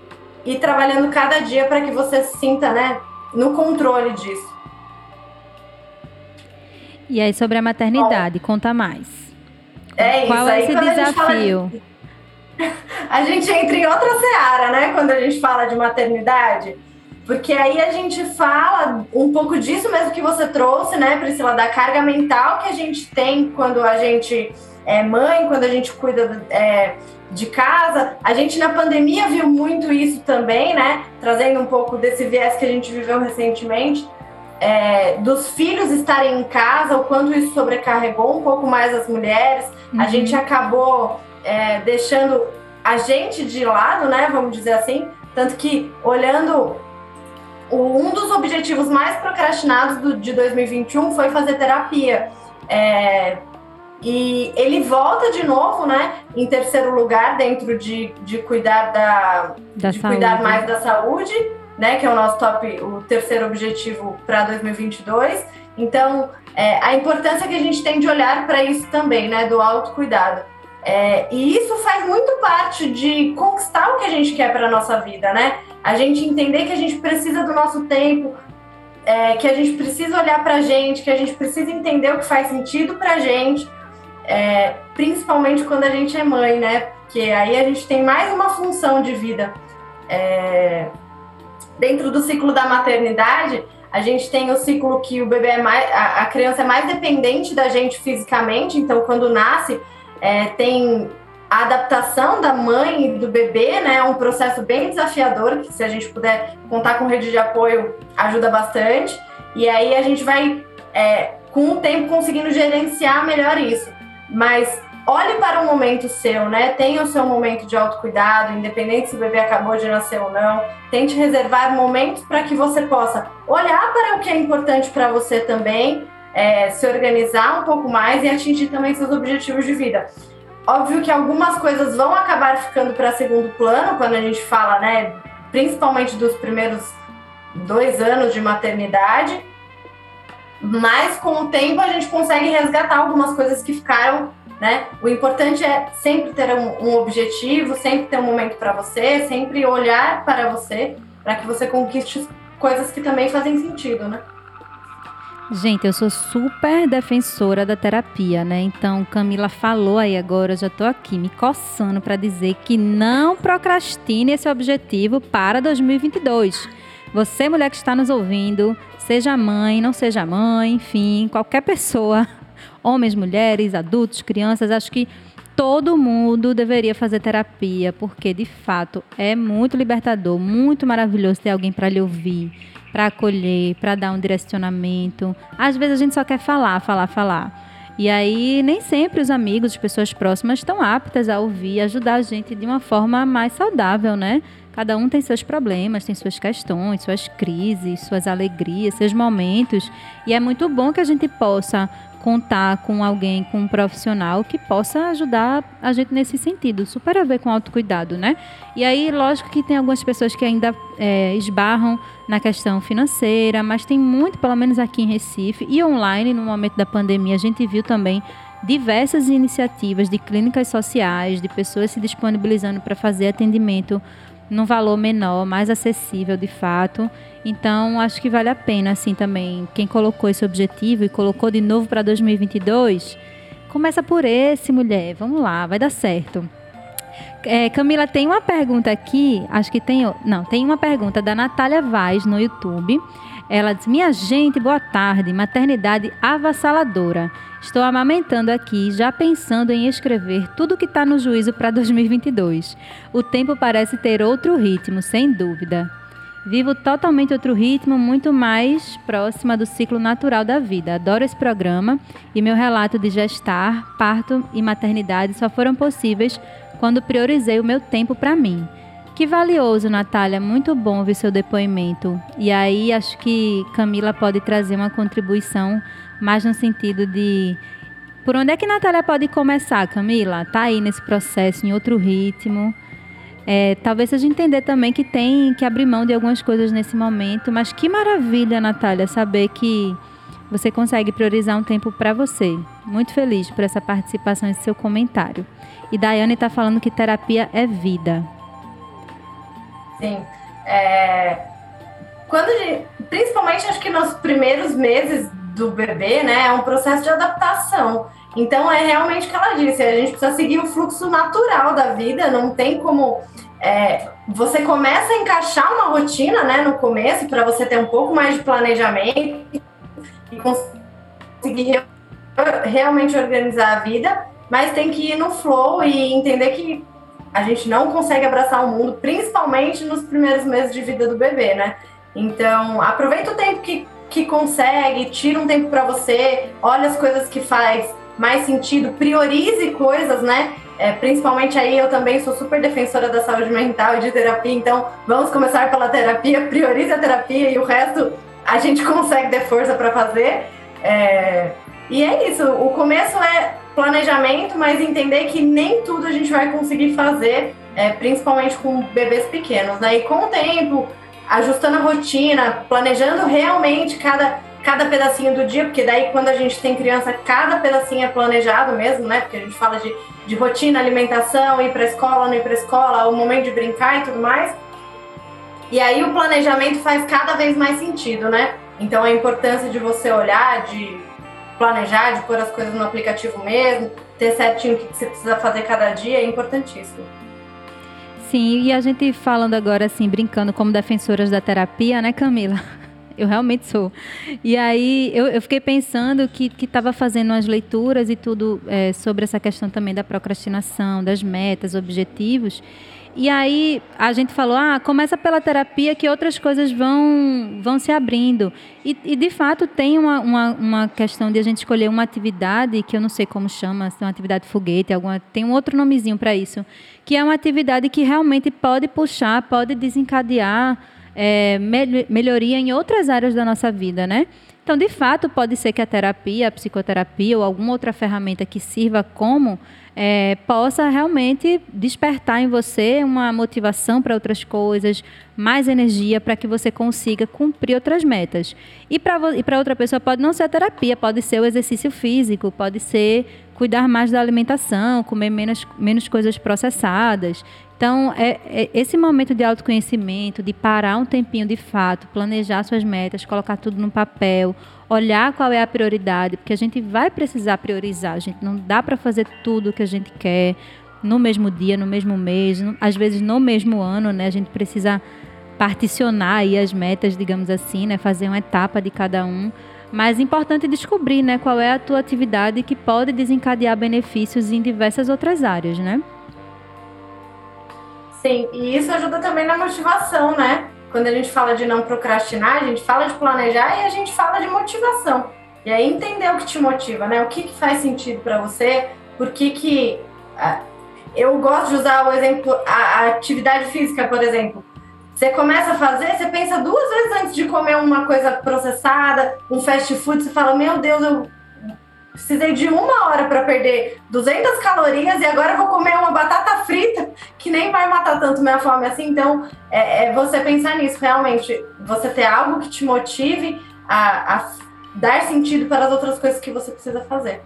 [SPEAKER 2] e trabalhando cada dia para que você se sinta né, no controle disso.
[SPEAKER 1] E aí, sobre a maternidade, Bom, conta mais.
[SPEAKER 2] É
[SPEAKER 1] Qual
[SPEAKER 2] isso.
[SPEAKER 1] é esse desafio?
[SPEAKER 2] A gente, a gente entra em outra seara, né? Quando a gente fala de maternidade porque aí a gente fala um pouco disso mesmo que você trouxe, né, Priscila, da carga mental que a gente tem quando a gente é mãe, quando a gente cuida é, de casa. A gente na pandemia viu muito isso também, né? Trazendo um pouco desse viés que a gente viveu recentemente. É, dos filhos estarem em casa, o quanto isso sobrecarregou um pouco mais as mulheres. Uhum. A gente acabou é, deixando a gente de lado, né? Vamos dizer assim. Tanto que olhando um dos objetivos mais procrastinados do, de 2021 foi fazer terapia. É, e ele volta de novo, né? Em terceiro lugar, dentro de, de cuidar da,
[SPEAKER 1] da
[SPEAKER 2] de cuidar mais da saúde. né, que é o nosso top, o terceiro objetivo para 2022. Então, é, a importância que a gente tem de olhar para isso também, né, do autocuidado. É, e isso faz muito parte de conquistar o que a gente quer para a nossa vida, né? A gente entender que a gente precisa do nosso tempo, é, que a gente precisa olhar para a gente, que a gente precisa entender o que faz sentido para a gente, é, principalmente quando a gente é mãe, né? Porque aí a gente tem mais uma função de vida. É, dentro do ciclo da maternidade, a gente tem o ciclo que o bebê é mais, a, a criança é mais dependente da gente fisicamente, então quando nasce é, tem a adaptação da mãe e do bebê, né? É um processo bem desafiador, que se a gente puder contar com rede de apoio, ajuda bastante. E aí a gente vai, é, com o tempo, conseguindo gerenciar melhor isso. Mas olhe para o momento seu, né? Tenha o seu momento de autocuidado, independente se o bebê acabou de nascer ou não. Tente reservar momentos para que você possa olhar para o que é importante para você também, é, se organizar um pouco mais e atingir também seus objetivos de vida. Óbvio que algumas coisas vão acabar ficando para segundo plano quando a gente fala, né? Principalmente dos primeiros dois anos de maternidade, mas com o tempo a gente consegue resgatar algumas coisas que ficaram, né? O importante é sempre ter um, um objetivo, sempre ter um momento para você, sempre olhar para você, para que você conquiste coisas que também fazem sentido, né?
[SPEAKER 1] Gente, eu sou super defensora da terapia, né? Então, Camila falou aí agora, eu já tô aqui me coçando para dizer que não procrastine esse objetivo para 2022. Você, mulher que está nos ouvindo, seja mãe, não seja mãe, enfim, qualquer pessoa, homens, mulheres, adultos, crianças, acho que todo mundo deveria fazer terapia, porque de fato é muito libertador, muito maravilhoso ter alguém para lhe ouvir para acolher, para dar um direcionamento. Às vezes a gente só quer falar, falar, falar. E aí nem sempre os amigos, as pessoas próximas estão aptas a ouvir, ajudar a gente de uma forma mais saudável, né? Cada um tem seus problemas, tem suas questões, suas crises, suas alegrias, seus momentos. E é muito bom que a gente possa contar com alguém, com um profissional que possa ajudar a gente nesse sentido, super a ver com autocuidado, né? E aí, lógico que tem algumas pessoas que ainda é, esbarram na questão financeira, mas tem muito, pelo menos aqui em Recife e online, no momento da pandemia, a gente viu também diversas iniciativas de clínicas sociais, de pessoas se disponibilizando para fazer atendimento num valor menor, mais acessível de fato. Então, acho que vale a pena, assim, também. Quem colocou esse objetivo e colocou de novo para 2022, começa por esse, mulher. Vamos lá, vai dar certo. É, Camila, tem uma pergunta aqui, acho que tem. Não, tem uma pergunta da Natália Vaz no YouTube. Ela diz: Minha gente, boa tarde. Maternidade avassaladora. Estou amamentando aqui, já pensando em escrever tudo que está no juízo para 2022. O tempo parece ter outro ritmo, sem dúvida. Vivo totalmente outro ritmo, muito mais próxima do ciclo natural da vida. Adoro esse programa e meu relato de gestar, parto e maternidade só foram possíveis quando priorizei o meu tempo para mim. Que valioso, Natália, muito bom ver seu depoimento. E aí acho que Camila pode trazer uma contribuição mais no sentido de por onde é que Natália pode começar, Camila? Tá aí nesse processo, em outro ritmo. É, talvez seja entender também que tem que abrir mão de algumas coisas nesse momento, mas que maravilha, Natália, saber que você consegue priorizar um tempo para você. Muito feliz por essa participação e seu comentário. E Daiane está falando que terapia é vida.
[SPEAKER 2] Sim. É... Quando gente... principalmente acho que nos primeiros meses do bebê, né, é um processo de adaptação. Então é realmente o que ela disse, a gente precisa seguir o fluxo natural da vida, não tem como é, você começa a encaixar uma rotina, né, no começo para você ter um pouco mais de planejamento e conseguir realmente organizar a vida, mas tem que ir no flow e entender que a gente não consegue abraçar o mundo, principalmente nos primeiros meses de vida do bebê, né? Então, aproveita o tempo que, que consegue, tira um tempo para você, olha as coisas que faz mais sentido, priorize coisas, né? É, principalmente aí eu também sou super defensora da saúde mental e de terapia, então vamos começar pela terapia, priorize a terapia e o resto a gente consegue ter força para fazer. É, e é isso, o começo é planejamento, mas entender que nem tudo a gente vai conseguir fazer, é, principalmente com bebês pequenos, né? E com o tempo, ajustando a rotina, planejando realmente cada, cada pedacinho do dia, porque daí quando a gente tem criança, cada pedacinho é planejado mesmo, né? Porque a gente fala de, de rotina, alimentação, ir para escola, não ir para escola, o momento de brincar e tudo mais. E aí o planejamento faz cada vez mais sentido, né? Então a importância de você olhar, de planejar, de pôr as coisas no aplicativo mesmo, ter certinho o que você precisa fazer cada dia é importantíssimo.
[SPEAKER 1] Sim, e a gente falando agora assim, brincando como defensoras da terapia, né, Camila? Eu realmente sou. E aí eu, eu fiquei pensando que estava fazendo umas leituras e tudo é, sobre essa questão também da procrastinação, das metas, objetivos. E aí a gente falou, ah, começa pela terapia que outras coisas vão, vão se abrindo. E, e de fato tem uma, uma, uma, questão de a gente escolher uma atividade, que eu não sei como chama, se é uma atividade foguete, alguma, tem um outro nomezinho para isso, que é uma atividade que realmente pode puxar, pode desencadear é, melhoria em outras áreas da nossa vida, né? Então, de fato, pode ser que a terapia, a psicoterapia ou alguma outra ferramenta que sirva como é, possa realmente despertar em você uma motivação para outras coisas, mais energia para que você consiga cumprir outras metas. E para outra pessoa pode não ser a terapia, pode ser o exercício físico, pode ser cuidar mais da alimentação, comer menos, menos coisas processadas. Então, é, é, esse momento de autoconhecimento, de parar um tempinho de fato, planejar suas metas, colocar tudo no papel, olhar qual é a prioridade, porque a gente vai precisar priorizar. A gente não dá para fazer tudo o que a gente quer no mesmo dia, no mesmo mês, no, às vezes no mesmo ano, né? A gente precisa particionar aí as metas, digamos assim, né? Fazer uma etapa de cada um. Mas é importante descobrir, né, qual é a tua atividade que pode desencadear benefícios em diversas outras áreas, né?
[SPEAKER 2] Sim, e isso ajuda também na motivação, né? Quando a gente fala de não procrastinar, a gente fala de planejar e a gente fala de motivação. E aí entender o que te motiva, né? O que, que faz sentido para você, por que que... Uh, eu gosto de usar o exemplo, a atividade física, por exemplo. Você começa a fazer, você pensa duas vezes antes de comer uma coisa processada, um fast food, você fala, meu Deus, eu Precisei de uma hora para perder 200 calorias e agora vou comer uma batata frita que nem vai matar tanto minha fome assim. Então, é, é você pensar nisso, realmente. Você ter algo que te motive a, a dar sentido para as outras coisas que você precisa fazer.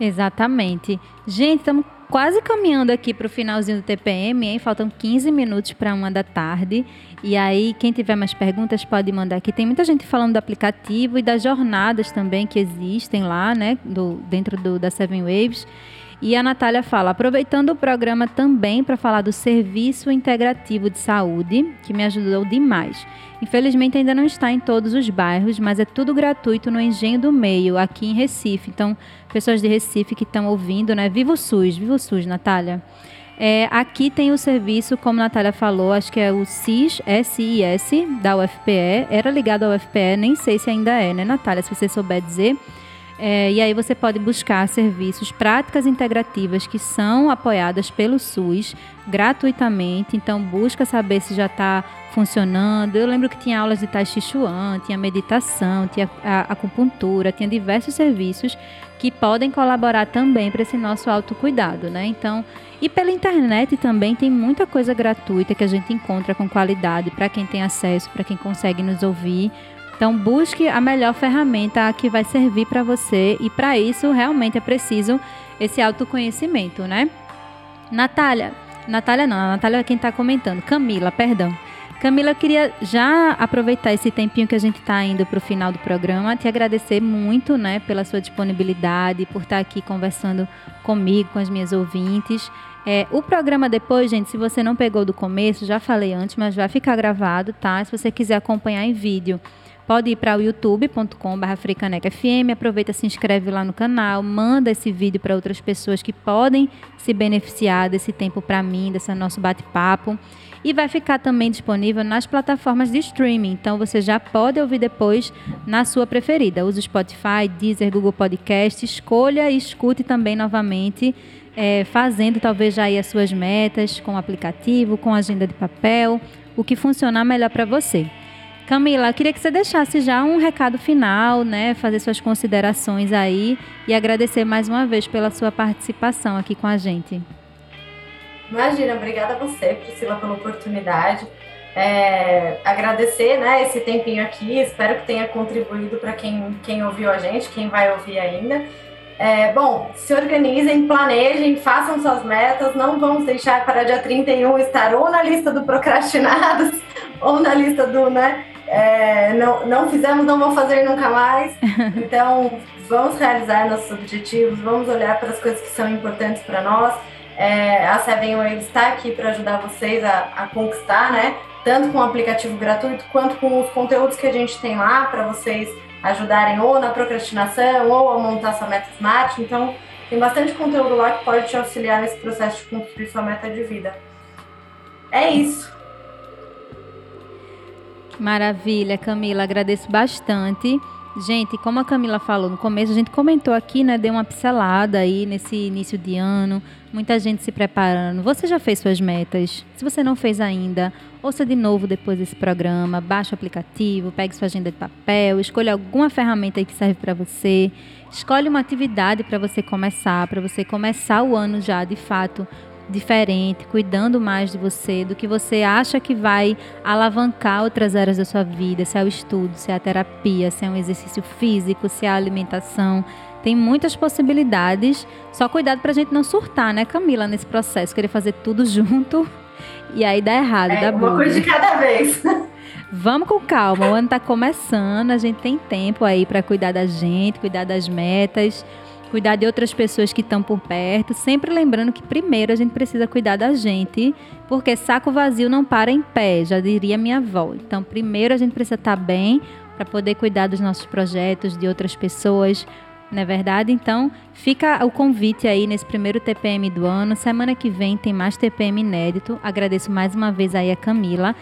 [SPEAKER 1] Exatamente. Gente, estamos quase caminhando aqui para o finalzinho do TPM, hein? Faltam 15 minutos para uma da tarde. E aí, quem tiver mais perguntas pode mandar aqui. Tem muita gente falando do aplicativo e das jornadas também que existem lá, né? Do, dentro do, da Seven Waves. E a Natália fala, aproveitando o programa também para falar do Serviço Integrativo de Saúde, que me ajudou demais. Infelizmente ainda não está em todos os bairros, mas é tudo gratuito no Engenho do Meio, aqui em Recife. Então, pessoas de Recife que estão ouvindo, né? Viva o SUS, viva o SUS, Natália. É, aqui tem o serviço, como a Natália falou, acho que é o SIS, S-I-S, da UFPE. Era ligado ao UFPE, nem sei se ainda é, né, Natália? Se você souber dizer. É, e aí você pode buscar serviços, práticas integrativas que são apoiadas pelo SUS gratuitamente. Então busca saber se já está funcionando. Eu lembro que tinha aulas de Tai Chi Chuan, tinha meditação, tinha acupuntura, tinha diversos serviços que podem colaborar também para esse nosso autocuidado, né? Então, e pela internet também tem muita coisa gratuita que a gente encontra com qualidade para quem tem acesso, para quem consegue nos ouvir. Então, busque a melhor ferramenta que vai servir para você e para isso realmente é preciso esse autoconhecimento, né? Natália, Natália não, a Natália é quem está comentando. Camila, perdão. Camila, eu queria já aproveitar esse tempinho que a gente está indo para o final do programa, te agradecer muito, né, pela sua disponibilidade, por estar tá aqui conversando comigo, com as minhas ouvintes. É, o programa depois, gente, se você não pegou do começo, já falei antes, mas vai ficar gravado, tá? Se você quiser acompanhar em vídeo, pode ir para o youtube.com.br aproveita, se inscreve lá no canal, manda esse vídeo para outras pessoas que podem se beneficiar desse tempo para mim, desse nosso bate-papo. E vai ficar também disponível nas plataformas de streaming, então você já pode ouvir depois na sua preferida. Use Spotify, Deezer, Google Podcast, escolha e escute também novamente, é, fazendo talvez já aí as suas metas com o aplicativo, com agenda de papel, o que funcionar melhor para você. Camila, eu queria que você deixasse já um recado final, né? Fazer suas considerações aí e agradecer mais uma vez pela sua participação aqui com a gente.
[SPEAKER 2] Imagina, obrigada a você, Priscila, pela oportunidade. é, agradecer né, esse tempinho aqui, espero que tenha contribuído para quem, quem ouviu a gente, quem vai ouvir ainda. É, bom, se organizem, planejem, façam suas metas, não vamos deixar para dia 31 estar ou na lista do procrastinados ou na lista do, né, é, não, não fizemos, não vou fazer nunca mais. Então, vamos realizar nossos objetivos, vamos olhar para as coisas que são importantes para nós. É, a Seven Waves está aqui para ajudar vocês a, a, conquistar, né? Tanto com o aplicativo gratuito quanto com os conteúdos que a gente tem lá para vocês ajudarem ou na procrastinação ou a montar sua meta smart. Então, tem bastante conteúdo lá que pode te auxiliar nesse processo de construir sua meta de vida. É isso.
[SPEAKER 1] Maravilha, Camila, agradeço bastante. Gente, como a Camila falou no começo, a gente comentou aqui, né? Deu uma pincelada aí nesse início de ano, muita gente se preparando. Você já fez suas metas? Se você não fez ainda, ouça de novo depois desse programa, baixe o aplicativo, pegue sua agenda de papel, escolha alguma ferramenta aí que serve para você, escolhe uma atividade para você começar, para você começar o ano já de fato diferente, cuidando mais de você, do que você acha que vai alavancar outras áreas da sua vida, se é o estudo, se é a terapia, se é um exercício físico, se é a alimentação. Tem muitas possibilidades. Só cuidado pra gente não surtar, né, Camila, nesse processo, querer fazer tudo junto e aí dá errado,
[SPEAKER 2] é,
[SPEAKER 1] dá
[SPEAKER 2] Uma coisa de cada vez.
[SPEAKER 1] Vamos com calma, o ano tá começando, a gente tem tempo aí para cuidar da gente, cuidar das metas cuidar de outras pessoas que estão por perto, sempre lembrando que primeiro a gente precisa cuidar da gente, porque saco vazio não para em pé, já diria minha avó. Então, primeiro a gente precisa estar bem para poder cuidar dos nossos projetos, de outras pessoas, não é verdade? Então, fica o convite aí nesse primeiro TPM do ano. Semana que vem tem mais TPM inédito. Agradeço mais uma vez aí a Camila.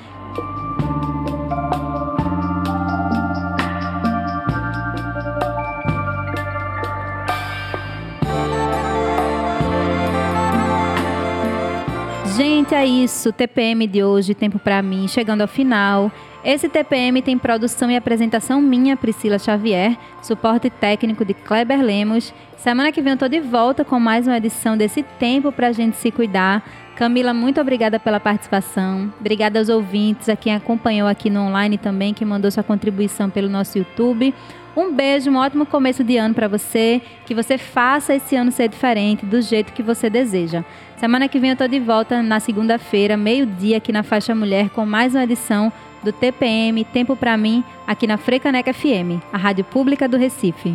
[SPEAKER 1] É isso. TPM de hoje, tempo para mim, chegando ao final. Esse TPM tem produção e apresentação minha, Priscila Xavier, suporte técnico de Kleber Lemos. Semana que vem eu tô de volta com mais uma edição desse tempo pra gente se cuidar. Camila, muito obrigada pela participação. Obrigada aos ouvintes, a quem acompanhou aqui no online também, que mandou sua contribuição pelo nosso YouTube. Um beijo, um ótimo começo de ano para você. Que você faça esse ano ser diferente do jeito que você deseja. Semana que vem eu tô de volta na segunda-feira, meio-dia, aqui na Faixa Mulher, com mais uma edição do TPM Tempo para mim, aqui na Frecaneca FM, a rádio pública do Recife.